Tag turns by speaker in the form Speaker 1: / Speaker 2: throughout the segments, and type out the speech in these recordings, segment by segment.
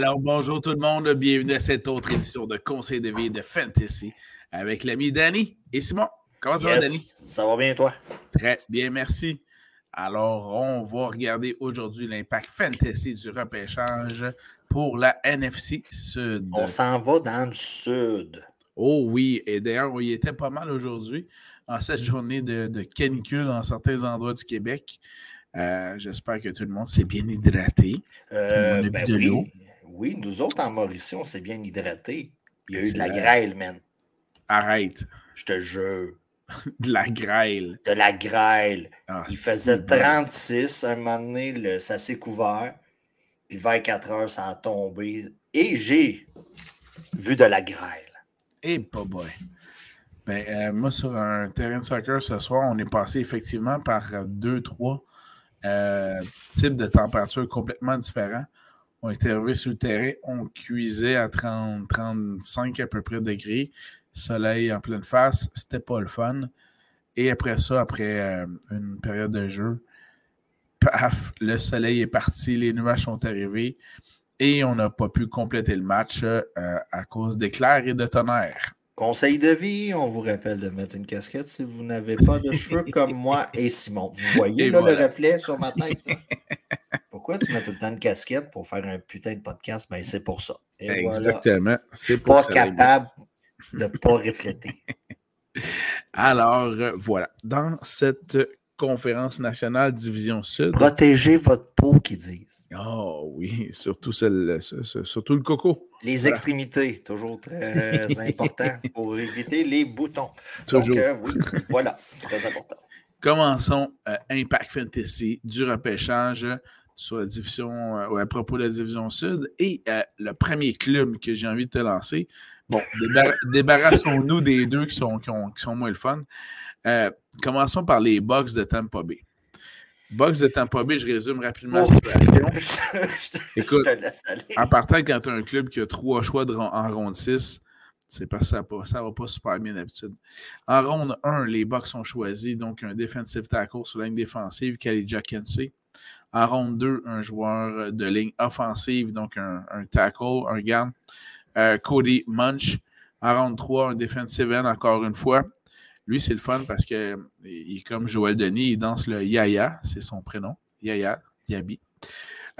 Speaker 1: Alors, bonjour tout le monde. Bienvenue à cette autre édition de Conseil de vie de Fantasy avec l'ami Danny et Simon. Comment ça va, Danny?
Speaker 2: Ça va bien, toi?
Speaker 1: Très bien, merci. Alors, on va regarder aujourd'hui l'impact fantasy du repêchage pour la NFC Sud.
Speaker 2: On s'en va dans le Sud.
Speaker 1: Oh oui, et d'ailleurs, on y était pas mal aujourd'hui en cette journée de, canicule dans certains endroits du Québec. Euh, j'espère que tout le monde s'est bien hydraté.
Speaker 2: Euh, ben oui. Oui, nous autres en Mauricie, on s'est bien hydraté. Il y a eu de la grêle, man.
Speaker 1: Arrête.
Speaker 2: Je te jure.
Speaker 1: de la grêle.
Speaker 2: De la grêle. Ah, Il faisait 36. Un moment donné, ça s'est couvert. Puis vers 4 heures, ça a tombé. Et j'ai vu de la grêle.
Speaker 1: Et eh, pas boy. Ben, euh, moi, sur un terrain de soccer ce soir, on est passé effectivement par deux, trois euh, types de températures complètement différents. On était arrivés sur le terrain, on cuisait à 30, 35 à peu près degrés, soleil en pleine face, c'était pas le fun. Et après ça, après euh, une période de jeu, paf, le soleil est parti, les nuages sont arrivés et on n'a pas pu compléter le match à cause d'éclairs et de tonnerre.
Speaker 2: Conseil de vie, on vous rappelle de mettre une casquette si vous n'avez pas de cheveux comme moi et Simon. Vous voyez là, le reflet sur ma tête? Pourquoi tu mets tout le temps une casquette pour faire un putain de podcast? Ben, c'est pour ça.
Speaker 1: Exactement.
Speaker 2: Je suis pas capable de ne pas refléter.
Speaker 1: Alors, euh, voilà. Dans cette conférence nationale Division Sud.
Speaker 2: Protégez votre peau, qu'ils disent.
Speaker 1: Oh oui, surtout, celle, surtout le coco.
Speaker 2: Les extrémités, toujours très important pour éviter les boutons. Donc, euh, oui, voilà, très important.
Speaker 1: Commençons euh, Impact Fantasy du repêchage sur la division, euh, à propos de la division sud. Et le premier club que j'ai envie de te lancer, bon, débarrassons-nous des deux qui sont, qui, qui sont moins le fun. Euh, commençons par les Bucks de Tampa Bay. Bucks de Tampa Bay, je résume rapidement la situation. Écoute, en partant, quand tu as un club qui a trois choix en ronde 6, c'est parce que ça ne va pas super bien d'habitude. En ronde 1, les Bucks ont choisi donc un defensive tackle sur la ligne défensive, Khalid Kensey. En ronde 2, un joueur de ligne offensive, donc un, tackle, un garde, euh, Cody Munch. En ronde 3, un defensive end, encore une fois, lui, c'est le fun parce que il est comme Joël Denis, il danse le Yaya, c'est son prénom. Yaya, Yabi.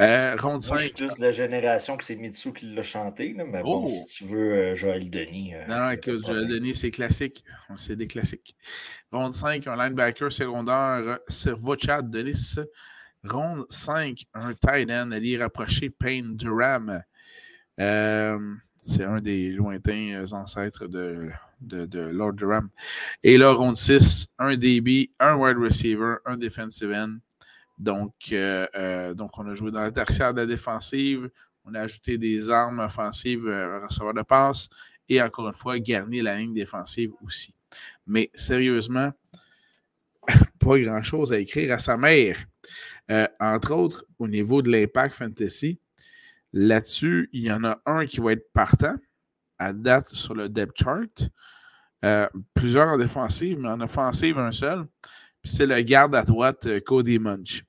Speaker 2: Euh, ronde 5. je suis plus de la génération que c'est Mitsu qui l'a chanté, mais bon, oh! si tu veux euh, Joël Denis.
Speaker 1: Euh, non, non, écoute, Joël Denis, c'est classique. C'est des classiques. Ronde 5, un linebacker secondaire, Servochat Denis. Ronde 5, un tight end, allié rapproché, Payne Durham. c'est un des lointains ancêtres de de, Lord Durham. Et là, ronde 6, un DB, un wide receiver, un defensive end. Donc, euh, euh, donc on a joué dans la tertiaire de la défensive. On a ajouté des armes offensives, euh, receveur de passe. Et encore une fois, garni la ligne défensive aussi. Mais sérieusement, pas grand-chose à écrire à sa mère. Entre autres, au niveau de l'impact fantasy, là-dessus, il y en a un qui va être partant à date sur le depth chart. Euh, plusieurs en défensive, mais en offensive, un seul. C'est le garde à droite, euh, Cody Munch.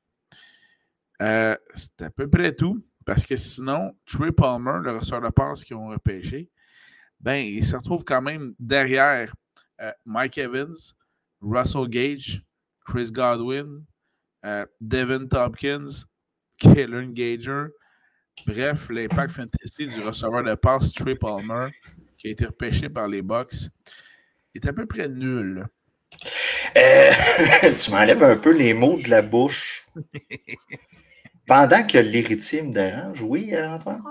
Speaker 1: Euh, c'est à peu près tout. Parce que sinon, Trey Palmer, le receveur de passe qu'ils ont repêché, ben, il se retrouve quand même derrière Mike Evans, Russell Gage, Chris Godwin, Devin Tompkins, Kellen Gager. Bref, l'impact fantasy du receveur de passe Trey Palmer, qui a été repêché par les Bucks, est à peu près nul.
Speaker 2: Euh, tu m'enlèves un peu les mots de la bouche. Pendant que l'héritier me dérange, oui, Antoine?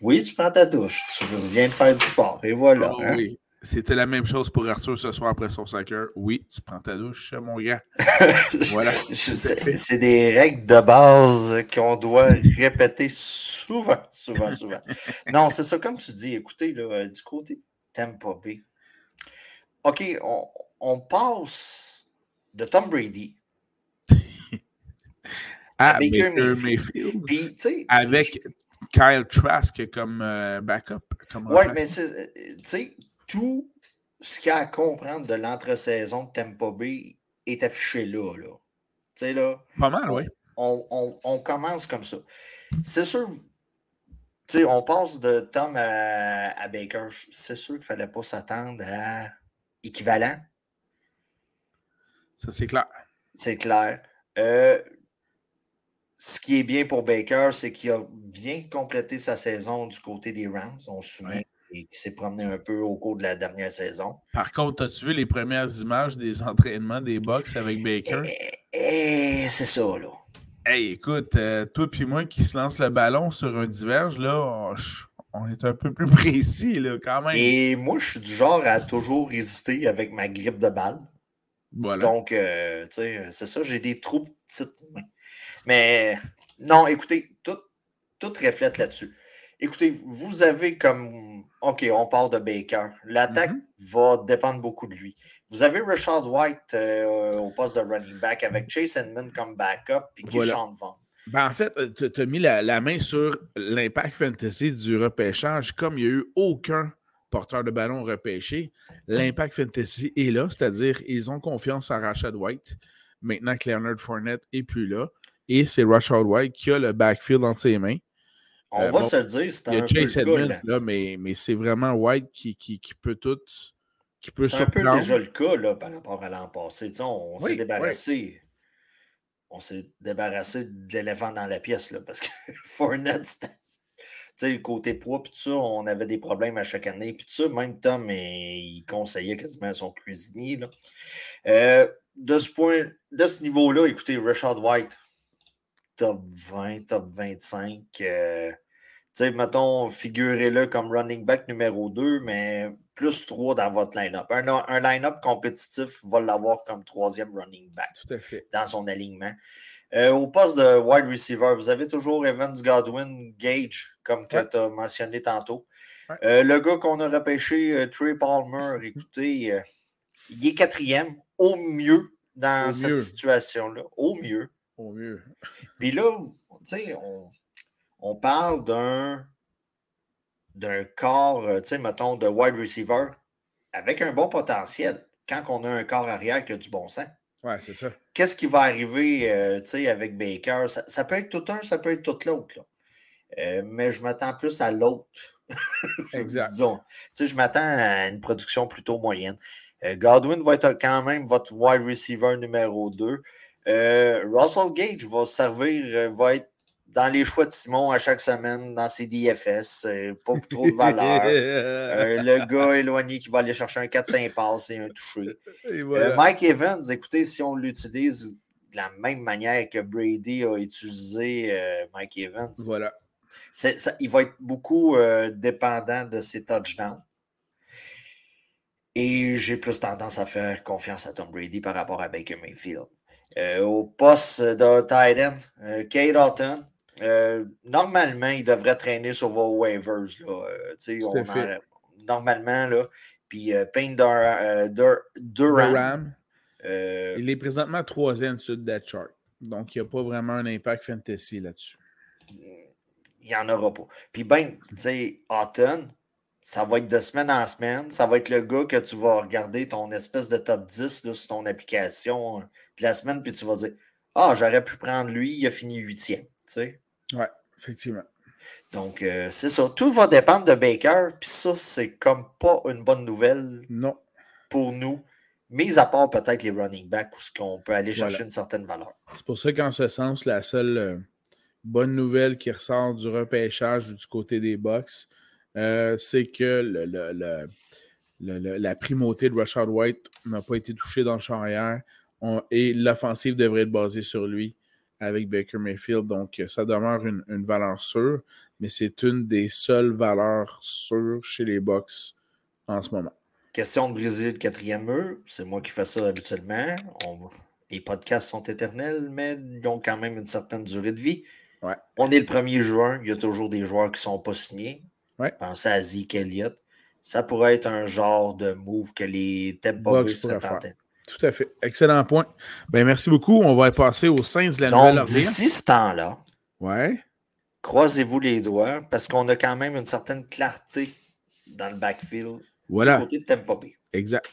Speaker 2: Oui, tu prends ta douche. Tu viens de faire du sport. Et voilà. Oh,
Speaker 1: hein? Oui. C'était la même chose pour Arthur ce soir après son soccer. Oui, tu prends ta douche, mon gars.
Speaker 2: voilà. C'est des règles de base qu'on doit répéter souvent, souvent, souvent. Non, c'est ça, comme tu dis, écoutez, là, du côté Tampa Bay, OK, on, passe de Tom Brady
Speaker 1: à, Baker, Mayfield. avec Kyle Trask comme euh, backup.
Speaker 2: Oui, mais euh, tu sais, tout ce qu'il y a à comprendre de l'entre-saison de Tampa Bay est affiché là. là. Tu sais, là.
Speaker 1: Pas mal, oui.
Speaker 2: On, on, commence comme ça. C'est sûr, sais, on passe de Tom à, Baker. C'est sûr qu'il ne fallait pas s'attendre à équivalent.
Speaker 1: Ça, c'est clair.
Speaker 2: C'est clair. Euh, ce qui est bien pour Baker, c'est qu'il a bien complété sa saison du côté des Rams. On se souvient qu'il s'est promené un peu au cours de la dernière saison.
Speaker 1: Par contre, as-tu vu les premières images des entraînements des Bucks avec Baker?
Speaker 2: Et, eh, eh, c'est ça, là.
Speaker 1: Hey, écoute, euh, toi et moi qui se lance le ballon sur un diverge, là, on, est un peu plus précis, là, quand même.
Speaker 2: Et moi, je suis du genre à toujours résister avec ma grippe de balle. Voilà. Donc, euh, tu sais, c'est ça, j'ai des trop petites mains. Mais non, écoutez, tout, tout reflète là-dessus. Écoutez, vous avez comme. OK, on parle de Baker. L'attaque mm-hmm. va dépendre beaucoup de lui. Vous avez Richard White euh, au poste de running back avec Chase Edmond comme backup puis voilà. Vaughn.
Speaker 1: Ben en fait, euh, tu as mis la, main sur l'impact fantasy du repêchage. Comme il n'y a eu aucun porteur de ballon repêché, l'impact fantasy est là, c'est-à-dire ils ont confiance en Rashad White. Maintenant que Leonard Fournette n'est plus là. Et c'est Rashad White qui a le backfield entre ses mains.
Speaker 2: On euh, va se le dire, c'est un
Speaker 1: Il y a Chase Edmonds, là, mais, mais c'est vraiment White qui, qui, qui peut tout. Qui peut
Speaker 2: c'est un peu déjà le cas là, par rapport à l'an passé. on, s'est débarrassé. On s'est débarrassé de l'éléphant dans la pièce là, parce que Fournette, c'était. côté poids, puis tout ça, on avait des problèmes à chaque année. Puis tout ça, même Tom, il conseillait quasiment à son cuisinier. Là. Euh, de ce point, de ce niveau-là, écoutez, Richard White, top 20, top 25. Euh, tu sais, mettons, figurez-le comme running back numéro 2, mais plus 3 dans votre line-up. Un, line-up compétitif va l'avoir comme troisième running back
Speaker 1: Tout à fait.
Speaker 2: dans son alignement. Euh, au poste de wide receiver, vous avez toujours Evans Godwin Gage, comme tu as mentionné tantôt. Euh, le gars qu'on a repêché, Trey Palmer, écoutez, il est quatrième, au mieux dans cette situation-là. Au mieux
Speaker 1: mieux.
Speaker 2: Puis là, tu sais, on, parle d'un d'un corps, euh, tu sais, mettons, de wide receiver avec un bon potentiel quand on a un corps arrière qui a du bon sens.
Speaker 1: Ouais, c'est ça.
Speaker 2: Qu'est-ce qui va arriver, euh, tu sais, avec Baker? Ça, peut être tout un, ça peut être tout l'autre. Euh, mais je m'attends plus à l'autre.
Speaker 1: exact.
Speaker 2: Disons. Tu sais, je m'attends à une production plutôt moyenne. Godwin va être quand même votre wide receiver numéro 2. Euh, Russell Gage va servir, euh, va être dans les choix de Simon à chaque semaine dans ses DFS. Euh, pas trop de valeur. le gars éloigné qui va aller chercher un 4-5 passes et un touché. Mike Evans, écoutez, si on l'utilise de la même manière que Brady a utilisé Mike Evans,
Speaker 1: voilà.
Speaker 2: il va être beaucoup dépendant de ses touchdowns. Et j'ai plus tendance à faire confiance à Tom Brady par rapport à Baker Mayfield. Euh, au poste de Titan, euh, Kate Houghton. Euh, normalement, il devrait traîner sur vos waivers. Là. normalement, là. Puis Payne Durham.
Speaker 1: il est présentement troisième sur le chart. Donc, il n'y a pas vraiment un impact fantasy là-dessus.
Speaker 2: Il n'y en aura pas. Puis, ben, tu sais, Houghton, ça va être de semaine en semaine. Ça va être le gars que tu vas regarder ton espèce de top 10 sur ton application euh, de la semaine, puis tu vas dire Ah, j'aurais pu prendre lui, il a fini huitième. Tu sais?
Speaker 1: Oui, effectivement.
Speaker 2: Donc, euh, c'est ça. Tout va dépendre de Baker, puis ça, c'est comme pas une bonne nouvelle
Speaker 1: non.
Speaker 2: pour nous, mis à part peut-être les running backs où qu'on peut aller chercher une certaine valeur.
Speaker 1: C'est pour ça qu'en ce sens, la seule euh, bonne nouvelle qui ressort du repêchage du côté des Bucks, euh, c'est que la primauté de Rashad White n'a pas été touchée dans le champ arrière et l'offensive devrait être basée sur lui avec Baker Mayfield. Donc, ça demeure une, valeur sûre, mais c'est une des seules valeurs sûres chez les Bucks en ce moment.
Speaker 2: Question de Brésil, quatrième mur. C'est moi qui fais ça habituellement. Les podcasts sont éternels, mais ils ont quand même une certaine durée de vie. On est le 1er juin, il y a toujours des joueurs qui ne sont pas signés. Pensez à Zeke Elliott. Ça pourrait être un genre de move que les Tampa Bay seraient tentés.
Speaker 1: Tout à fait. Excellent point. Ben, merci beaucoup. On va passer aux Saints de la Nouvelle-Orléans.
Speaker 2: D'ici ce temps-là,
Speaker 1: ouais.
Speaker 2: croisez-vous les doigts parce qu'on a quand même une certaine clarté dans le backfield
Speaker 1: voilà.
Speaker 2: du côté de Tampa Bay.
Speaker 1: Exact.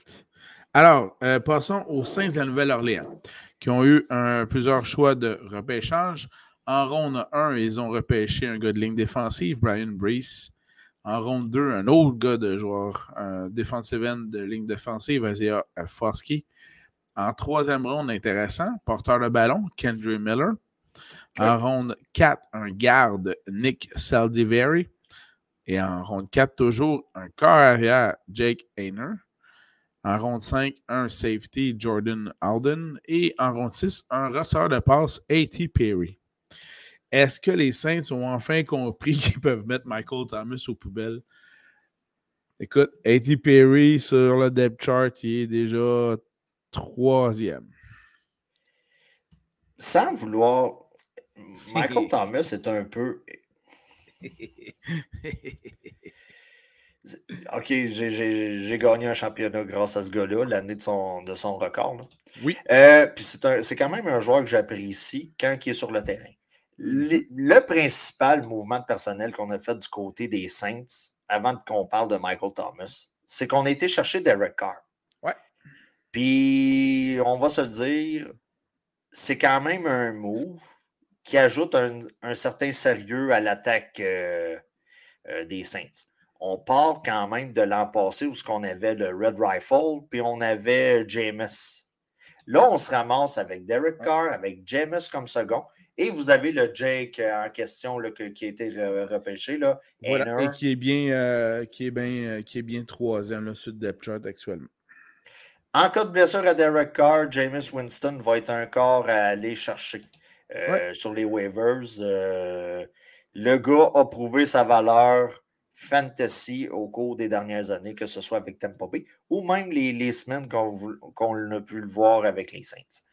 Speaker 1: Alors, euh, passons aux Saints de la Nouvelle-Orléans qui ont eu plusieurs choix de repêchage. En ronde 1, ils ont repêché un gars de ligne défensive, Brian Brees. En ronde 2, un autre gars de joueur, un defensive end de ligne défensive, Isaiah Foskey. En troisième ronde, intéressant, porteur de ballon, Kendry Miller. En ronde 4, un garde, Nick Saldivari. Et en ronde 4, toujours un corps arrière, Jake Hayner. En ronde 5, un safety, Jordan Alden. Et en ronde 6, un receveur de passe, A.T. Perry. Est-ce que les Saints ont enfin compris qu'ils peuvent mettre Michael Thomas aux poubelles? Écoute, A.T. Perry sur le depth chart, il est déjà troisième.
Speaker 2: Sans vouloir. Michael Thomas est un peu OK, j'ai gagné un championnat grâce à ce gars-là, l'année de son, de son record.
Speaker 1: Oui.
Speaker 2: Euh, puis c'est quand même un joueur que j'apprécie quand il est sur le terrain. Le, principal mouvement de personnel qu'on a fait du côté des Saints, avant qu'on parle de Michael Thomas, c'est qu'on a été chercher Derek Carr.
Speaker 1: Ouais.
Speaker 2: Puis, on va se le dire, c'est quand même un move qui ajoute un, certain sérieux à l'attaque euh, euh, des Saints. On part quand même de l'an passé où ce qu'on avait le Red Rifle, puis on avait Jameis. Là, on se ramasse avec Derek Carr, avec Jameis comme second, et vous avez le Jake en question là, qui a été repêché. Là,
Speaker 1: et qui est bien, euh, qui est bien, qui est bien troisième le sud depth actuellement.
Speaker 2: En cas de blessure à Derek Carr, Jameis Winston va être un corps à aller chercher. Euh, sur les waivers. Euh, le gars a prouvé sa valeur fantasy au cours des dernières années, que ce soit avec Tampa Bay ou même les, semaines qu'on a pu le voir avec les Saints.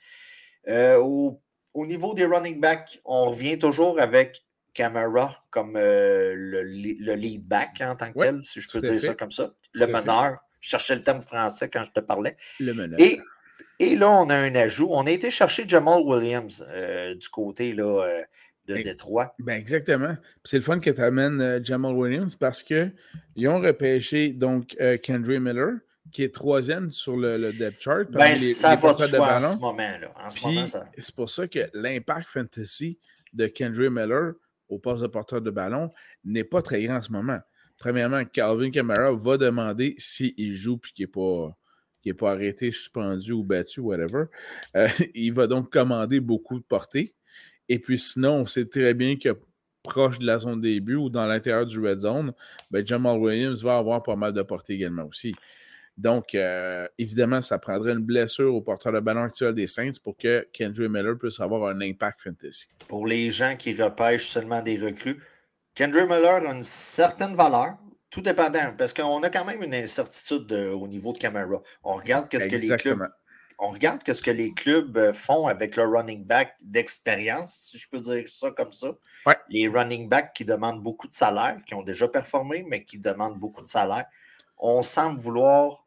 Speaker 2: Euh, au, niveau des running backs, on revient toujours avec Camara comme le, lead back en tant que tel, si je peux dire ça comme ça. le meneur. Je cherchais le terme français quand je te parlais.
Speaker 1: Le meneur.
Speaker 2: Et et là, on a un ajout. On a été chercher Jamal Williams euh, du côté là, euh, de Détroit.
Speaker 1: Ben exactement. C'est le fun que tu amènes euh, Jamal Williams parce qu'ils ont repêché donc Kendry Miller, qui est troisième sur le, depth chart.
Speaker 2: Ben, ça va de soi en ce moment.
Speaker 1: C'est pour ça que l'impact fantasy de Kendry Miller au poste de porteur de ballon n'est pas très grand en ce moment. Premièrement, Calvin Kamara va demander s'il joue et qu'il n'est pas pas arrêté, suspendu ou battu, whatever. Euh, il va donc commander beaucoup de portées. Et puis sinon, on sait très bien que proche de la zone début ou dans l'intérieur du red zone, ben Jamal Williams va avoir pas mal de portées également aussi. Donc, euh, évidemment, ça prendrait une blessure au porteur de ballon actuel des Saints pour que Kendrick Miller puisse avoir un impact fantasy.
Speaker 2: Pour les gens qui repêchent seulement des recrues, Kendrick Miller a une certaine valeur, tout dépendant, parce qu'on a quand même une incertitude au niveau de caméra. On regarde qu'est-ce que les clubs. On regarde ce que les clubs font avec leur running back d'expérience, si je peux dire ça comme ça. Les running backs qui demandent beaucoup de salaire, qui ont déjà performé, mais qui demandent beaucoup de salaire. On semble vouloir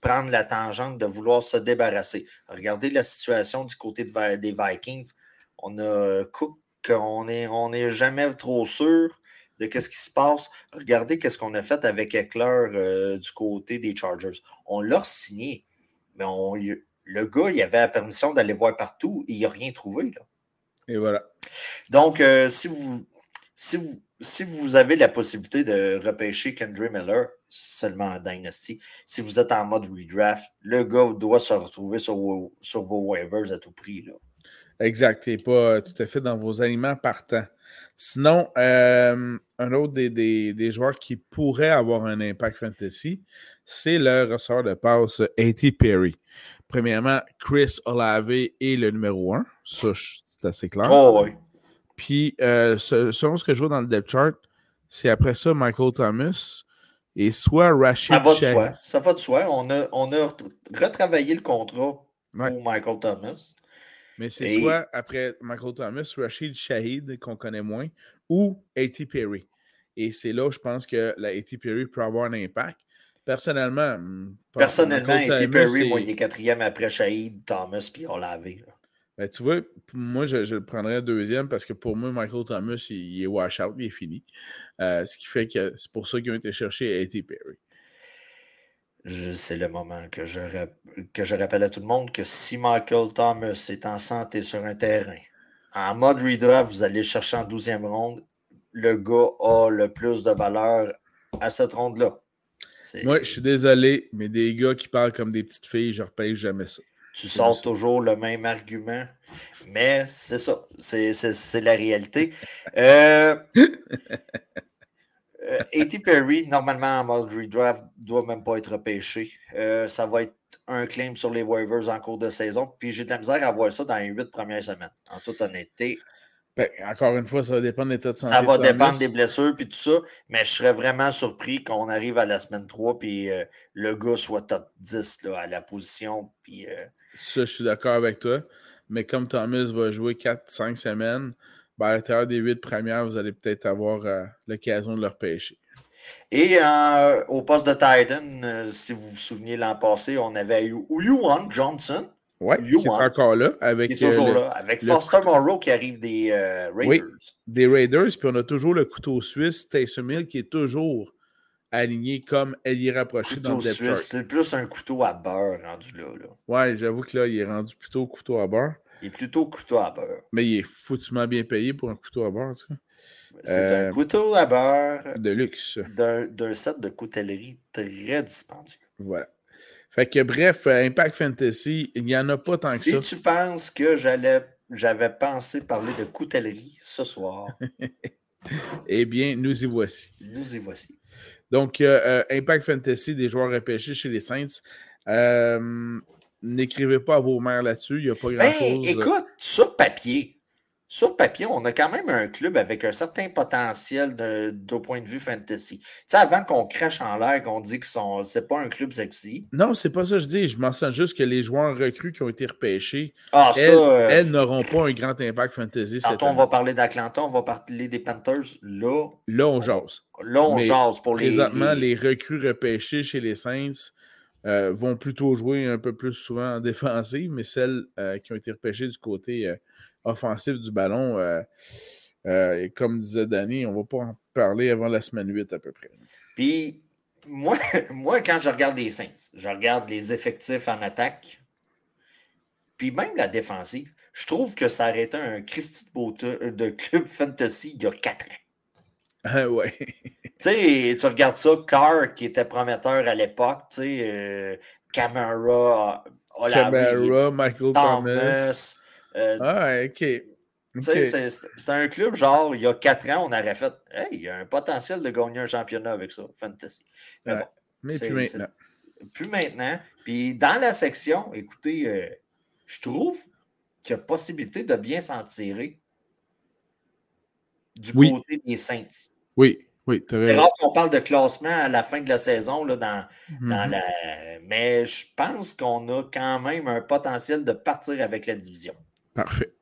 Speaker 2: prendre la tangente de vouloir se débarrasser. Regardez la situation du côté des Vikings. On a Cook, on n'est on est jamais trop sûr de qu'est-ce qui se passe. Regardez qu'est-ce qu'on a fait avec Eckler euh, du côté des Chargers. On l'a signé, mais on, le gars, il avait la permission d'aller voir partout et il n'a rien trouvé. Là.
Speaker 1: Et voilà.
Speaker 2: Donc, euh, si, vous, si, vous, si vous avez la possibilité de repêcher Kendry Miller seulement en Dynasty, si vous êtes en mode redraft, le gars doit se retrouver sur vos, sur vos waivers à tout prix. Là.
Speaker 1: Exact. Et pas tout à fait dans vos aliments partants. Sinon, euh, un autre des, joueurs qui pourrait avoir un impact fantasy, c'est le ressort de passe A.T. Perry. Premièrement, Chris Olave est le numéro 1. Ça, c'est assez clair.
Speaker 2: Oh, oui.
Speaker 1: Puis, euh, selon ce que je vois dans le depth chart, c'est après ça Michael Thomas et soit Rashid
Speaker 2: Ça va de soi. Ça va de soi. On a, on a retravaillé le contrat pour Michael Thomas.
Speaker 1: Mais c'est soit après Michael Thomas, Rashid Shahid, qu'on connaît moins, ou A.T. Perry. Et c'est là où je pense que la A.T. Perry peut avoir un impact. Personnellement, hmm,
Speaker 2: personnellement, A.T. Perry, moi, il est quatrième après Shahid, Thomas, puis on l'avait.
Speaker 1: Ben, tu vois, moi, je, le prendrais deuxième parce que pour moi, Michael Thomas, il, est wash out, il est fini. Euh, ce qui fait que c'est pour ça qu'ils ont été chercher A.T. Perry
Speaker 2: c'est le moment que je, que je rappelle à tout le monde que si Michael Thomas est en santé sur un terrain, En mode redraft, vous allez chercher en 12e ronde. Le gars a le plus de valeur à cette ronde-là.
Speaker 1: Moi, je suis désolé, mais des gars qui parlent comme des petites filles, je ne repèse jamais ça.
Speaker 2: Tu sors toujours le même argument, mais c'est ça. C'est la réalité. Euh, euh, A.T. Perry, normalement en mode redraft, doit même pas être repêché. Euh, ça va être un claim sur les waivers en cours de saison. Puis j'ai de la misère à voir ça dans les huit premières semaines. En toute honnêteté.
Speaker 1: Ben, encore une fois, ça va dépendre de l'état de santé.
Speaker 2: Ça va dépendre des blessures puis tout ça. Mais je serais vraiment surpris qu'on arrive à la semaine 3 puis euh, le gars soit top 10 là, à la position. Puis,
Speaker 1: Ça, je suis d'accord avec toi. Mais comme Thomas va jouer 4-5 semaines, ben, à l'intérieur des huit premières, vous allez peut-être avoir euh, l'occasion de leur pêcher.
Speaker 2: Et euh, au poste de Titan, euh, si vous vous souvenez l'an passé, on avait eu Yuan Johnson.
Speaker 1: Oui, qui est encore là. Avec,
Speaker 2: qui est toujours là. Avec Foster Morrow qui arrive des Raiders. Oui,
Speaker 1: des Raiders. Puis on a toujours le couteau suisse, Taysom Hill, qui est toujours aligné comme elle y est rapprochée dans le depth
Speaker 2: C'est plus un couteau à beurre rendu là. là.
Speaker 1: Ouais, j'avoue que là, il est rendu plutôt couteau à beurre.
Speaker 2: Il est plutôt couteau à beurre.
Speaker 1: Mais il est foutument bien payé pour un couteau à beurre, en tout cas.
Speaker 2: C'est un euh, couteau à beurre.
Speaker 1: De luxe.
Speaker 2: D'un set de coutellerie très dispendieux.
Speaker 1: Voilà. Fait que bref, euh, Impact Fantasy, il n'y en a pas tant que
Speaker 2: ça.
Speaker 1: Si
Speaker 2: tu penses que j'allais j'avais pensé parler de coutellerie ce soir.
Speaker 1: eh bien, nous y voici.
Speaker 2: Nous y voici.
Speaker 1: Donc, euh, Impact Fantasy, des joueurs repêchés chez les Saints. Euh, N'écrivez pas à vos mères là-dessus, il n'y a pas
Speaker 2: ben,
Speaker 1: grand-chose.
Speaker 2: écoute, sur papier, sur papier, on a quand même un club avec un certain potentiel de, de point de vue fantasy. Tu sais, avant qu'on crache en l'air, qu'on dit que c'est pas un club sexy.
Speaker 1: Non, c'est pas ça que je dis. Je mentionne juste que les joueurs recrues qui ont été repêchés,
Speaker 2: ah,
Speaker 1: elles,
Speaker 2: euh,
Speaker 1: elles n'auront pas un grand impact fantasy.
Speaker 2: Quand on va parler d'Atlanta, on va parler des Panthers. Là,
Speaker 1: là on jase.
Speaker 2: Là, on jase pour les.
Speaker 1: Présentement, les recrues repêchées chez les Saints euh, vont plutôt jouer un peu plus souvent en défensive, mais celles euh, qui ont été repêchées du côté offensif du ballon, comme disait Danny, on ne va pas en parler avant la semaine 8 à peu près.
Speaker 2: Puis, moi, moi, quand je regarde les Saints, je regarde les effectifs en attaque, puis même la défensive, je trouve que ça aurait été un Christy de, de club fantasy il y a 4 ans.
Speaker 1: Ah ouais.
Speaker 2: tu sais, tu regardes ça, Carr, qui était prometteur à l'époque, tu sais, euh, Camara,
Speaker 1: Camara, Michael Thomas.
Speaker 2: Euh,
Speaker 1: ah, ok.
Speaker 2: Okay. C'est un club, genre, il y a quatre ans, on aurait fait Hey, il y a un potentiel de gagner un championnat avec ça, fantasy.
Speaker 1: Mais, bon, mais plus maintenant.
Speaker 2: Plus maintenant. Puis dans la section, écoutez, euh, je trouve qu'il y a possibilité de bien s'en tirer du côté des Saints.
Speaker 1: Oui, oui.
Speaker 2: C'est rare qu'on parle de classement à la fin de la saison, là, dans, dans mm-hmm. la... mais je pense qu'on a quand même un potentiel de partir avec la division.
Speaker 1: Parfait.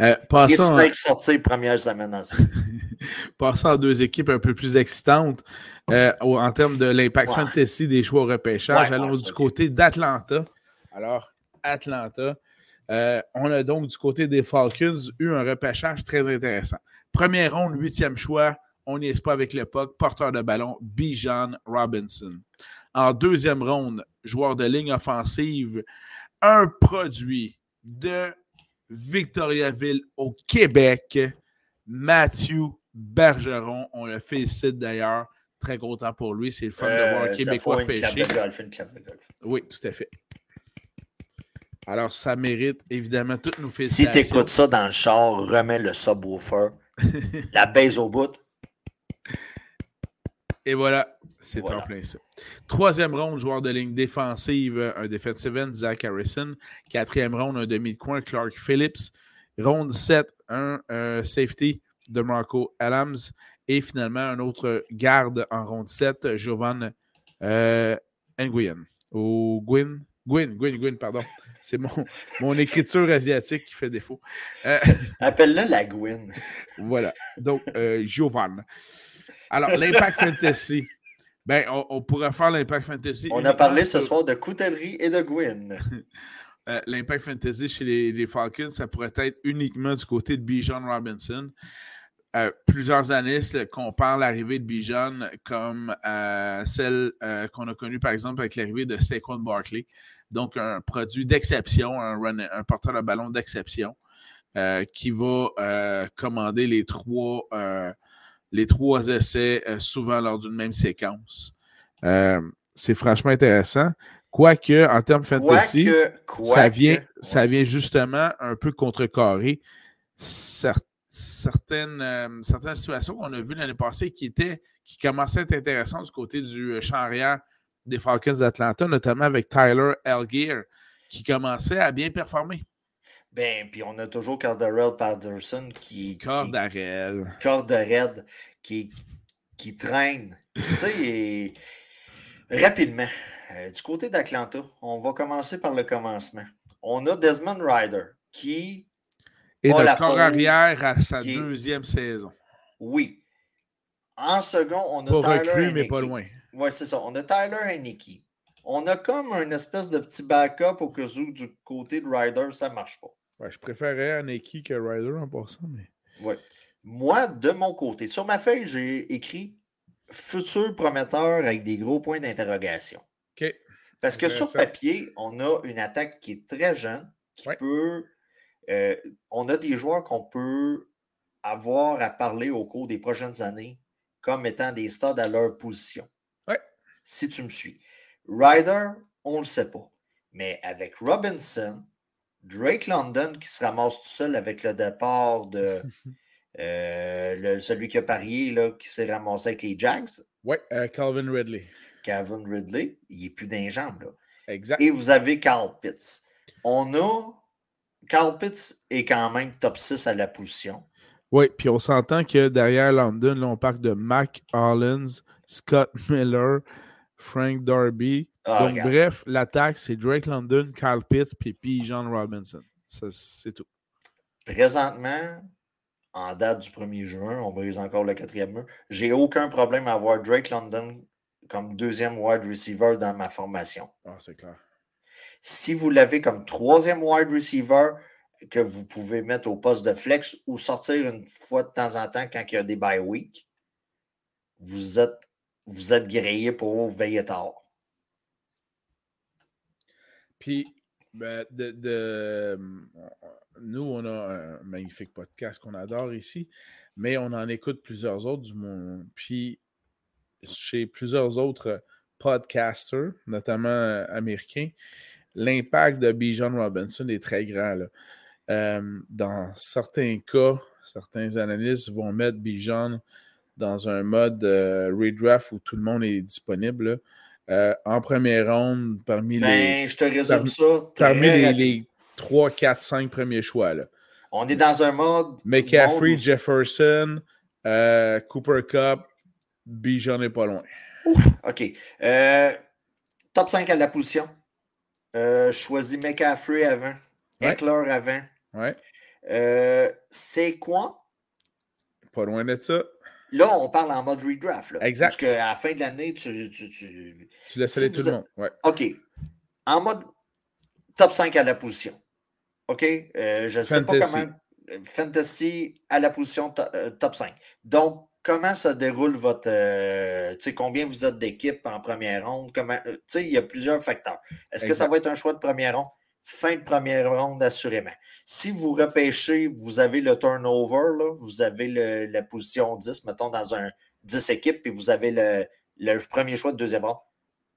Speaker 1: Euh, passons,
Speaker 2: Et sortir première semaine ensuite.
Speaker 1: passons à deux équipes un peu plus excitantes euh, en termes de l'impact fantasy des choix au repêchage. Allons du côté d'Atlanta. Alors, Atlanta. Euh, on a donc du côté des Falcons eu un repêchage très intéressant. Première ronde, huitième choix, on n'y est pas avec l'époque, porteur de ballon, Bijan Robinson. En deuxième ronde, joueur de ligne offensive, un produit de Victoriaville au Québec, Matthew Bergeron. On le félicite d'ailleurs. Très content pour lui. C'est le fun de voir un euh, Québécois pêcher. Oui, tout à fait. Alors, ça mérite évidemment toutes nos félicitations.
Speaker 2: Si tu écoutes ça dans le char, remets le subwoofer. la baise au bout.
Speaker 1: Et voilà, c'est en plein ça. Troisième ronde, joueur de ligne défensive, un defensive end, Zach Harrison. Quatrième ronde, un demi de coin, Clark Phillips. Ronde 7, un safety de Marco Adams. Et finalement, un autre garde en ronde 7, Jovan euh, Nguyen. Ou Gwyn? Gwyn, Gwyn, Gwyn, pardon. C'est mon, mon écriture asiatique qui fait défaut.
Speaker 2: Euh, Appelle-le la Gwyn.
Speaker 1: Voilà. Donc, euh, Giovanni. Alors, l'Impact Fantasy. Ben, on, pourrait faire l'Impact Fantasy.
Speaker 2: On a parlé ce soir de coutellerie et de Gwyn.
Speaker 1: Euh, L'Impact Fantasy chez les, Falcons, ça pourrait être uniquement du côté de Bijan Robinson. Euh, plusieurs analystes comparent l'arrivée de Bijan comme celle qu'on a connue, par exemple, avec l'arrivée de Saquon Barkley. Donc, un produit d'exception, un, un, porteur de ballon d'exception. qui va commander les trois, les trois essais souvent lors d'une même séquence. c'est franchement intéressant. Quoique, en termes fantasy, ça, vient, ça vient justement un peu contrecarrer certaines, euh, certaines situations qu'on a vues l'année passée qui, étaient, qui commençaient à être intéressantes du côté du euh, champ arrière des Falcons d'Atlanta, notamment avec Tyler Algier, qui commençait à bien performer.
Speaker 2: Ben, puis on a toujours Cordarel Patterson qui.
Speaker 1: Cordarel.
Speaker 2: Cordarel qui, qui traîne. tu sais, rapidement. Euh, du côté d'Atlanta, on va commencer par le commencement. On a Desmond Ryder qui.
Speaker 1: est le corps arrière à sa deuxième saison.
Speaker 2: Oui. En second, on a
Speaker 1: pas Tyler. mais pas loin.
Speaker 2: Oui, c'est ça. On a Tyler et Nicky. On a comme une espèce de petit backup au cas où du côté de Ryder, ça ne marche pas.
Speaker 1: Ouais, je préférerais Nicky que Ryder en passant, mais.
Speaker 2: Oui. Moi, de mon côté, sur ma feuille, j'ai écrit futur prometteur avec des gros points d'interrogation. Parce que sur papier, on a une attaque qui est très jeune, qui peut. Euh, on a des joueurs qu'on peut avoir à parler au cours des prochaines années comme étant des stades à leur position. Si tu me suis. Ryder, on ne le sait pas. Mais avec Robinson, Drake London qui se ramasse tout seul avec le départ de euh, celui qui a parié, là, qui s'est ramassé avec les Jags.
Speaker 1: Oui, euh, Calvin Ridley.
Speaker 2: Calvin Ridley, il n'est plus d'un jambe. Là.
Speaker 1: Exact.
Speaker 2: Et vous avez Carl Pitts. On a. Carl Pitts est quand même top 6 à la position.
Speaker 1: Oui, puis on s'entend que derrière London, là, on parle de Mac Hollins, Scott Miller, Frank Darby. Ah, Donc, bref, l'attaque, c'est Drake London, Carl Pitts, puis. John Robinson. C'est tout.
Speaker 2: Présentement, en date du 1er juin, on brise encore le quatrième mur. J'ai aucun problème à avoir Drake London comme deuxième wide receiver dans ma formation.
Speaker 1: Ah, c'est clair.
Speaker 2: Si vous l'avez comme troisième wide receiver que vous pouvez mettre au poste de flex ou sortir une fois de temps en temps quand il y a des bye week, vous êtes, vous êtes grillé pour veiller tard.
Speaker 1: Puis, ben, de, nous, on a un magnifique podcast qu'on adore ici, mais on en écoute plusieurs autres du monde. Puis, chez plusieurs autres podcasters, notamment euh, américains, l'impact de Bijan Robinson est très grand. Euh, dans certains cas, certains analystes vont mettre Bijan dans un mode euh, redraft où tout le monde est disponible. En première ronde, parmi
Speaker 2: ben,
Speaker 1: les.
Speaker 2: Je te résume ça.
Speaker 1: Parmi les, 3, 4, 5 premiers choix. Là.
Speaker 2: On est dans un mode.
Speaker 1: McCaffrey, Jefferson, Cooper Cup, Bijan n'est pas loin.
Speaker 2: OK. Euh, top 5 à la position. Euh, choisis McCaffrey avant. Ouais. Eckler avant.
Speaker 1: Ouais.
Speaker 2: Euh, c'est quoi?
Speaker 1: Pas loin de ça.
Speaker 2: Là, on parle en mode redraft. Là,
Speaker 1: exact.
Speaker 2: Parce qu'à la fin de l'année, tu, tu, tu.
Speaker 1: Tu laisses aller tout le monde. Ouais.
Speaker 2: OK. En mode top 5 à la position. OK? Euh, je ne sais pas comment. Fantasy à la position euh, top 5. Donc, comment se déroule votre. Euh, sais, combien vous êtes d'équipe en première ronde? Comment, euh, il y a plusieurs facteurs. Est-ce que ça va être un choix de première ronde? Fin de première ronde, assurément. Si vous repêchez, vous avez le turnover, là, vous avez le, la position 10, mettons dans un 10 équipes, puis vous avez le, le premier choix de deuxième ronde.